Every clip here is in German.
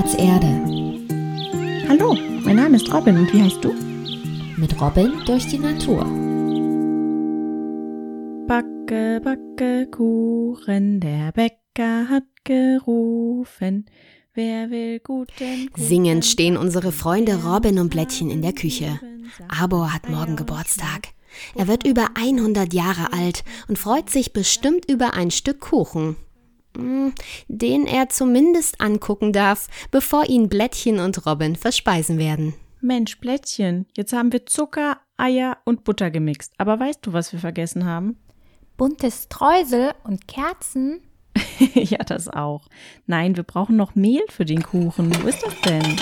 Platz Erde. Hallo, mein Name ist Robin und wie heißt du? Mit Robin durch die Natur. Backe, backe Kuchen, der Bäcker hat gerufen. Wer will guten Kuchen? Singend stehen unsere Freunde Robin und Blättchen in der Küche. Arbor hat morgen Geburtstag. Er wird über 100 Jahre alt und freut sich bestimmt über ein Stück Kuchen. Hm, den er zumindest angucken darf, bevor ihn Blättchen und Robin verspeisen werden. Mensch, Blättchen, jetzt haben wir Zucker, Eier und Butter gemixt. Aber weißt du, was wir vergessen haben? Buntes Streusel und Kerzen? ja, das auch. Nein, wir brauchen noch Mehl für den Kuchen. Wo ist das denn?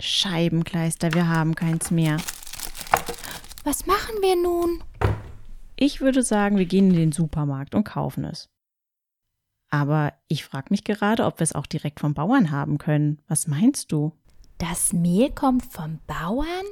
Scheibenkleister, wir haben keins mehr. Was machen wir nun? Ich würde sagen, wir gehen in den Supermarkt und kaufen es. Aber ich frage mich gerade, ob wir es auch direkt vom Bauern haben können. Was meinst du? Das Mehl kommt vom Bauern?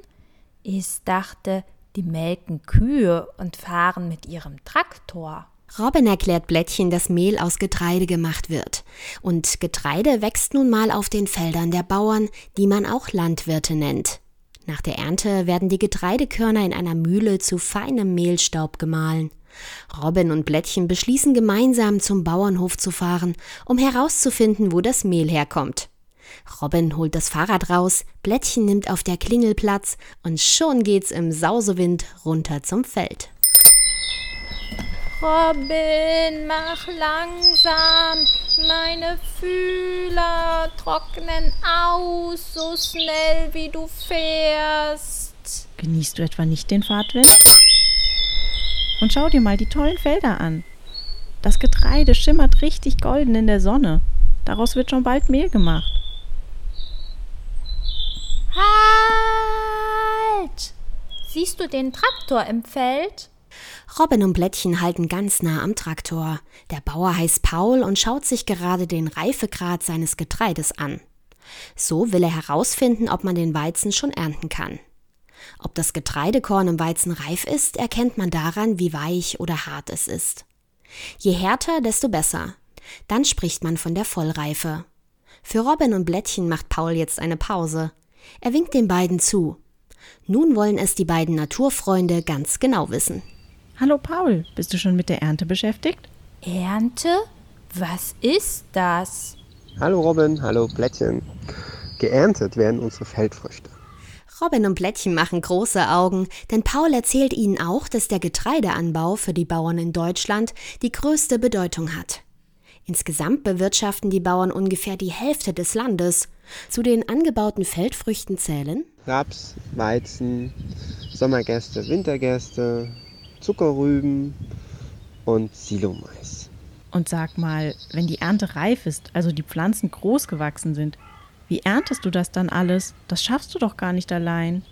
Ich dachte, die melken Kühe und fahren mit ihrem Traktor. Robin erklärt Blättchen, dass Mehl aus Getreide gemacht wird. Und Getreide wächst nun mal auf den Feldern der Bauern, die man auch Landwirte nennt. Nach der Ernte werden die Getreidekörner in einer Mühle zu feinem Mehlstaub gemahlen. Robin und Blättchen beschließen gemeinsam zum Bauernhof zu fahren, um herauszufinden, wo das Mehl herkommt. Robin holt das Fahrrad raus, Blättchen nimmt auf der Klingel Platz und schon geht's im Sausewind runter zum Feld. Robin, mach langsam. Meine Fühler trocknen aus, so schnell wie du fährst. Genießt du etwa nicht den Fahrtwind? Und schau dir mal die tollen Felder an. Das Getreide schimmert richtig golden in der Sonne. Daraus wird schon bald Mehl gemacht. Halt! Siehst du den Traktor im Feld? Robin und Blättchen halten ganz nah am Traktor. Der Bauer heißt Paul und schaut sich gerade den Reifegrad seines Getreides an. So will er herausfinden, ob man den Weizen schon ernten kann. Ob das Getreidekorn im Weizen reif ist, erkennt man daran, wie weich oder hart es ist. Je härter, desto besser. Dann spricht man von der Vollreife. Für Robin und Blättchen macht Paul jetzt eine Pause. Er winkt den beiden zu. Nun wollen es die beiden Naturfreunde ganz genau wissen. Hallo Paul, bist du schon mit der Ernte beschäftigt? Ernte? Was ist das? Hallo Robin, hallo Blättchen. Geerntet werden unsere Feldfrüchte. Robin und Blättchen machen große Augen, denn Paul erzählt ihnen auch, dass der Getreideanbau für die Bauern in Deutschland die größte Bedeutung hat. Insgesamt bewirtschaften die Bauern ungefähr die Hälfte des Landes. Zu den angebauten Feldfrüchten zählen Raps, Weizen, Sommergerste, Wintergerste, Zuckerrüben und Silomais. Und sag mal, wenn die Ernte reif ist, also die Pflanzen groß gewachsen sind, wie erntest du das dann alles? Das schaffst du doch gar nicht allein.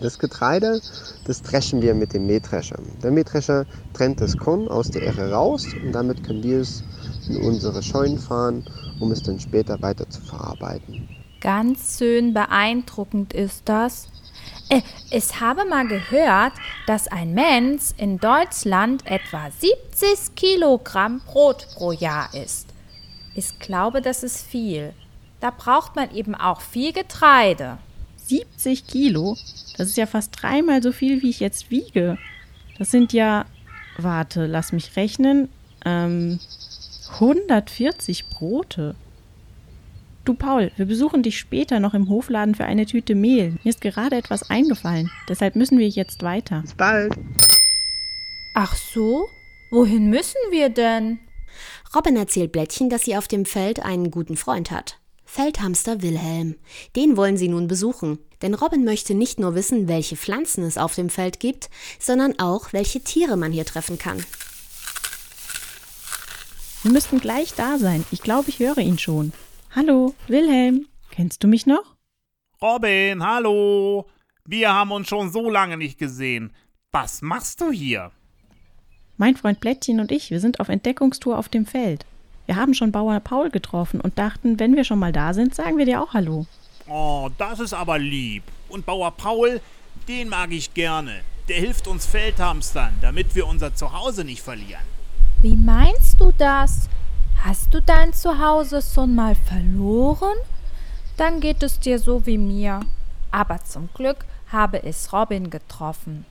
Das Getreide, das dreschen wir mit dem Mähdrescher. Der Mähdrescher trennt das Korn aus der Ähre raus und damit können wir es in unsere Scheunen fahren, um es dann später weiter zu verarbeiten. Ganz schön beeindruckend ist das. Äh, ich habe mal gehört, dass ein Mensch in Deutschland etwa 70 Kilogramm Brot pro Jahr isst. Ich glaube, das ist viel. Da braucht man eben auch viel Getreide. 70 Kilo? Das ist ja fast dreimal so viel, wie ich jetzt wiege. Das sind ja, warte, lass mich rechnen, ähm, 140 Brote. Du Paul, wir besuchen dich später noch im Hofladen für eine Tüte Mehl. Mir ist gerade etwas eingefallen, deshalb müssen wir jetzt weiter. Bis bald. Ach so? Wohin müssen wir denn? Robin erzählt Blättchen, dass sie auf dem Feld einen guten Freund hat. Feldhamster Wilhelm. Den wollen sie nun besuchen. Denn Robin möchte nicht nur wissen, welche Pflanzen es auf dem Feld gibt, sondern auch, welche Tiere man hier treffen kann. Wir müssten gleich da sein. Ich glaube, ich höre ihn schon. Hallo, Wilhelm. Kennst du mich noch? Robin, hallo. Wir haben uns schon so lange nicht gesehen. Was machst du hier? Mein Freund Blättchen und ich, wir sind auf Entdeckungstour auf dem Feld. Wir haben schon Bauer Paul getroffen und dachten, wenn wir schon mal da sind, sagen wir dir auch Hallo. Oh, das ist aber lieb. Und Bauer Paul, den mag ich gerne. Der hilft uns Feldhamstern, damit wir unser Zuhause nicht verlieren. Wie meinst du das? Hast du dein Zuhause schon mal verloren? Dann geht es dir so wie mir. Aber zum Glück habe ich Robin getroffen.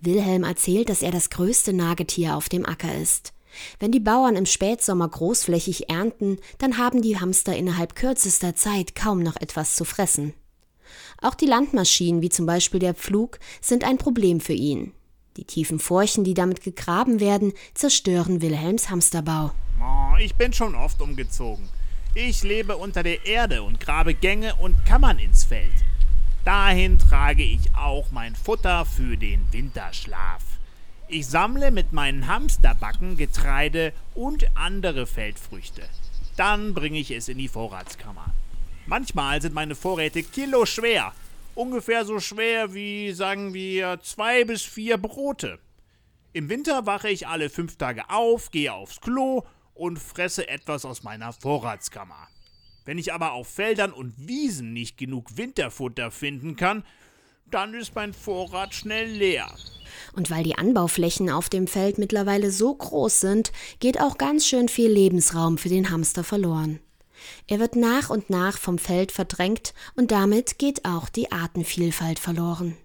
Wilhelm erzählt, dass er das größte Nagetier auf dem Acker ist. Wenn die Bauern im Spätsommer großflächig ernten, dann haben die Hamster innerhalb kürzester Zeit kaum noch etwas zu fressen. Auch die Landmaschinen, wie zum Beispiel der Pflug, sind ein Problem für ihn. Die tiefen Furchen, die damit gegraben werden, zerstören Wilhelms Hamsterbau. Oh, ich bin schon oft umgezogen. Ich lebe unter der Erde und grabe Gänge und Kammern ins Feld. Dahin trage ich auch mein Futter für den Winterschlaf. Ich sammle mit meinen Hamsterbacken Getreide und andere Feldfrüchte. Dann bringe ich es in die Vorratskammer. Manchmal sind meine Vorräte kiloschwer. Ungefähr so schwer wie, sagen wir, zwei bis vier Brote. Im Winter wache ich alle fünf Tage auf, gehe aufs Klo und fresse etwas aus meiner Vorratskammer. Wenn ich aber auf Feldern und Wiesen nicht genug Winterfutter finden kann, dann ist mein Vorrat schnell leer. Und weil die Anbauflächen auf dem Feld mittlerweile so groß sind, geht auch ganz schön viel Lebensraum für den Hamster verloren. Er wird nach und nach vom Feld verdrängt und damit geht auch die Artenvielfalt verloren.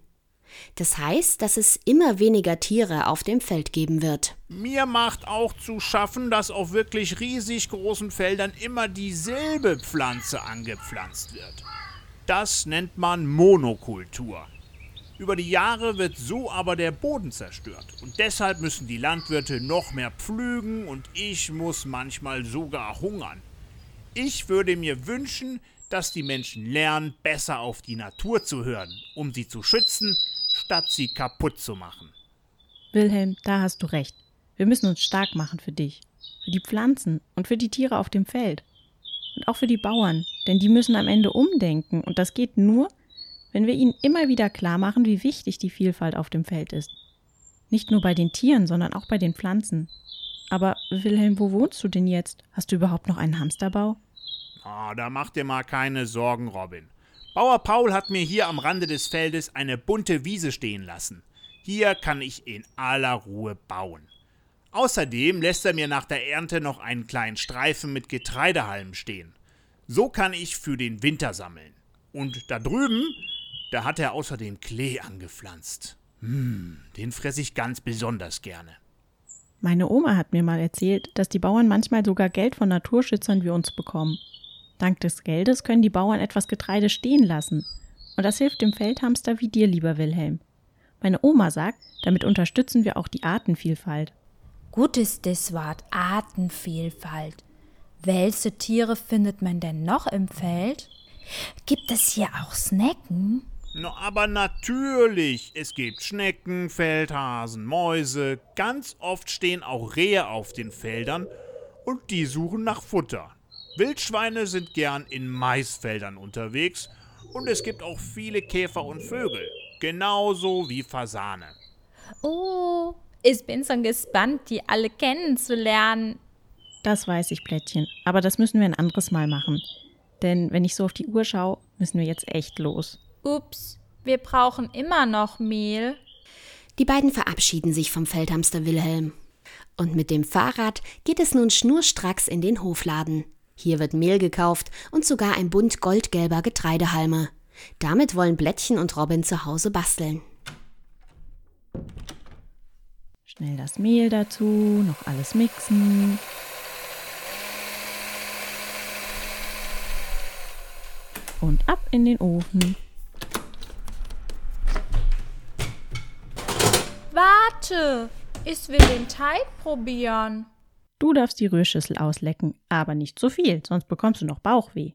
Das heißt, dass es immer weniger Tiere auf dem Feld geben wird. Mir macht auch zu schaffen, dass auf wirklich riesig großen Feldern immer dieselbe Pflanze angepflanzt wird. Das nennt man Monokultur. Über die Jahre wird so aber der Boden zerstört und deshalb müssen die Landwirte noch mehr pflügen und ich muss manchmal sogar hungern. Ich würde mir wünschen, dass die Menschen lernen, besser auf die Natur zu hören, um sie zu schützen, statt sie kaputt zu machen. Wilhelm, da hast du recht. Wir müssen uns stark machen für dich, für die Pflanzen und für die Tiere auf dem Feld. Und auch für die Bauern, denn die müssen am Ende umdenken und das geht nur, wenn wir ihnen immer wieder klar machen, wie wichtig die Vielfalt auf dem Feld ist. Nicht nur bei den Tieren, sondern auch bei den Pflanzen. Aber Wilhelm, wo wohnst du denn jetzt? Hast du überhaupt noch einen Hamsterbau? Ah, da mach dir mal keine Sorgen, Robin. Bauer Paul hat mir hier am Rande des Feldes eine bunte Wiese stehen lassen. Hier kann ich in aller Ruhe bauen. Außerdem lässt er mir nach der Ernte noch einen kleinen Streifen mit Getreidehalmen stehen. So kann ich für den Winter sammeln. Und da drüben, da hat er außerdem Klee angepflanzt. Hm, den fresse ich ganz besonders gerne. Meine Oma hat mir mal erzählt, dass die Bauern manchmal sogar Geld von Naturschützern wie uns bekommen. Dank des Geldes können die Bauern etwas Getreide stehen lassen. Und das hilft dem Feldhamster wie dir, lieber Wilhelm. Meine Oma sagt, damit unterstützen wir auch die Artenvielfalt. Gut ist das Wort Artenvielfalt. Welche Tiere findet man denn noch im Feld? Gibt es hier auch Snacken? No, aber natürlich. Es gibt Schnecken, Feldhasen, Mäuse. Ganz oft stehen auch Rehe auf den Feldern und die suchen nach Futter. Wildschweine sind gern in Maisfeldern unterwegs und es gibt auch viele Käfer und Vögel, genauso wie Fasane. Oh, ich bin schon gespannt, die alle kennenzulernen. Das weiß ich, Plättchen, aber das müssen wir ein anderes Mal machen. Denn wenn ich so auf die Uhr schaue, müssen wir jetzt echt los. Ups, wir brauchen immer noch Mehl. Die beiden verabschieden sich vom Feldhamster Wilhelm. Und mit dem Fahrrad geht es nun schnurstracks in den Hofladen. Hier wird Mehl gekauft und sogar ein Bund goldgelber Getreidehalme. Damit wollen Blättchen und Robin zu Hause basteln. Schnell das Mehl dazu, noch alles mixen. Und ab in den Ofen. Warte, ich will den Teig probieren. Du darfst die Rührschüssel auslecken, aber nicht zu viel, sonst bekommst du noch Bauchweh.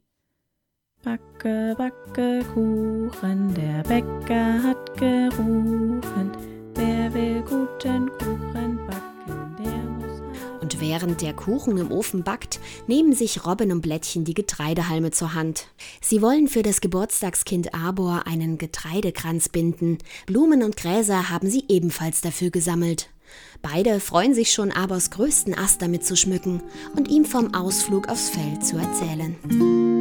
Backe, backe Kuchen, der Bäcker hat gerufen. Wer will guten Kuchen backen, der muss. Und während der Kuchen im Ofen backt, nehmen sich Robin und Blättchen die Getreidehalme zur Hand. Sie wollen für das Geburtstagskind Arbor einen Getreidekranz binden. Blumen und Gräser haben sie ebenfalls dafür gesammelt. Beide freuen sich schon, Abers größten Ast damit zu schmücken und ihm vom Ausflug aufs Feld zu erzählen.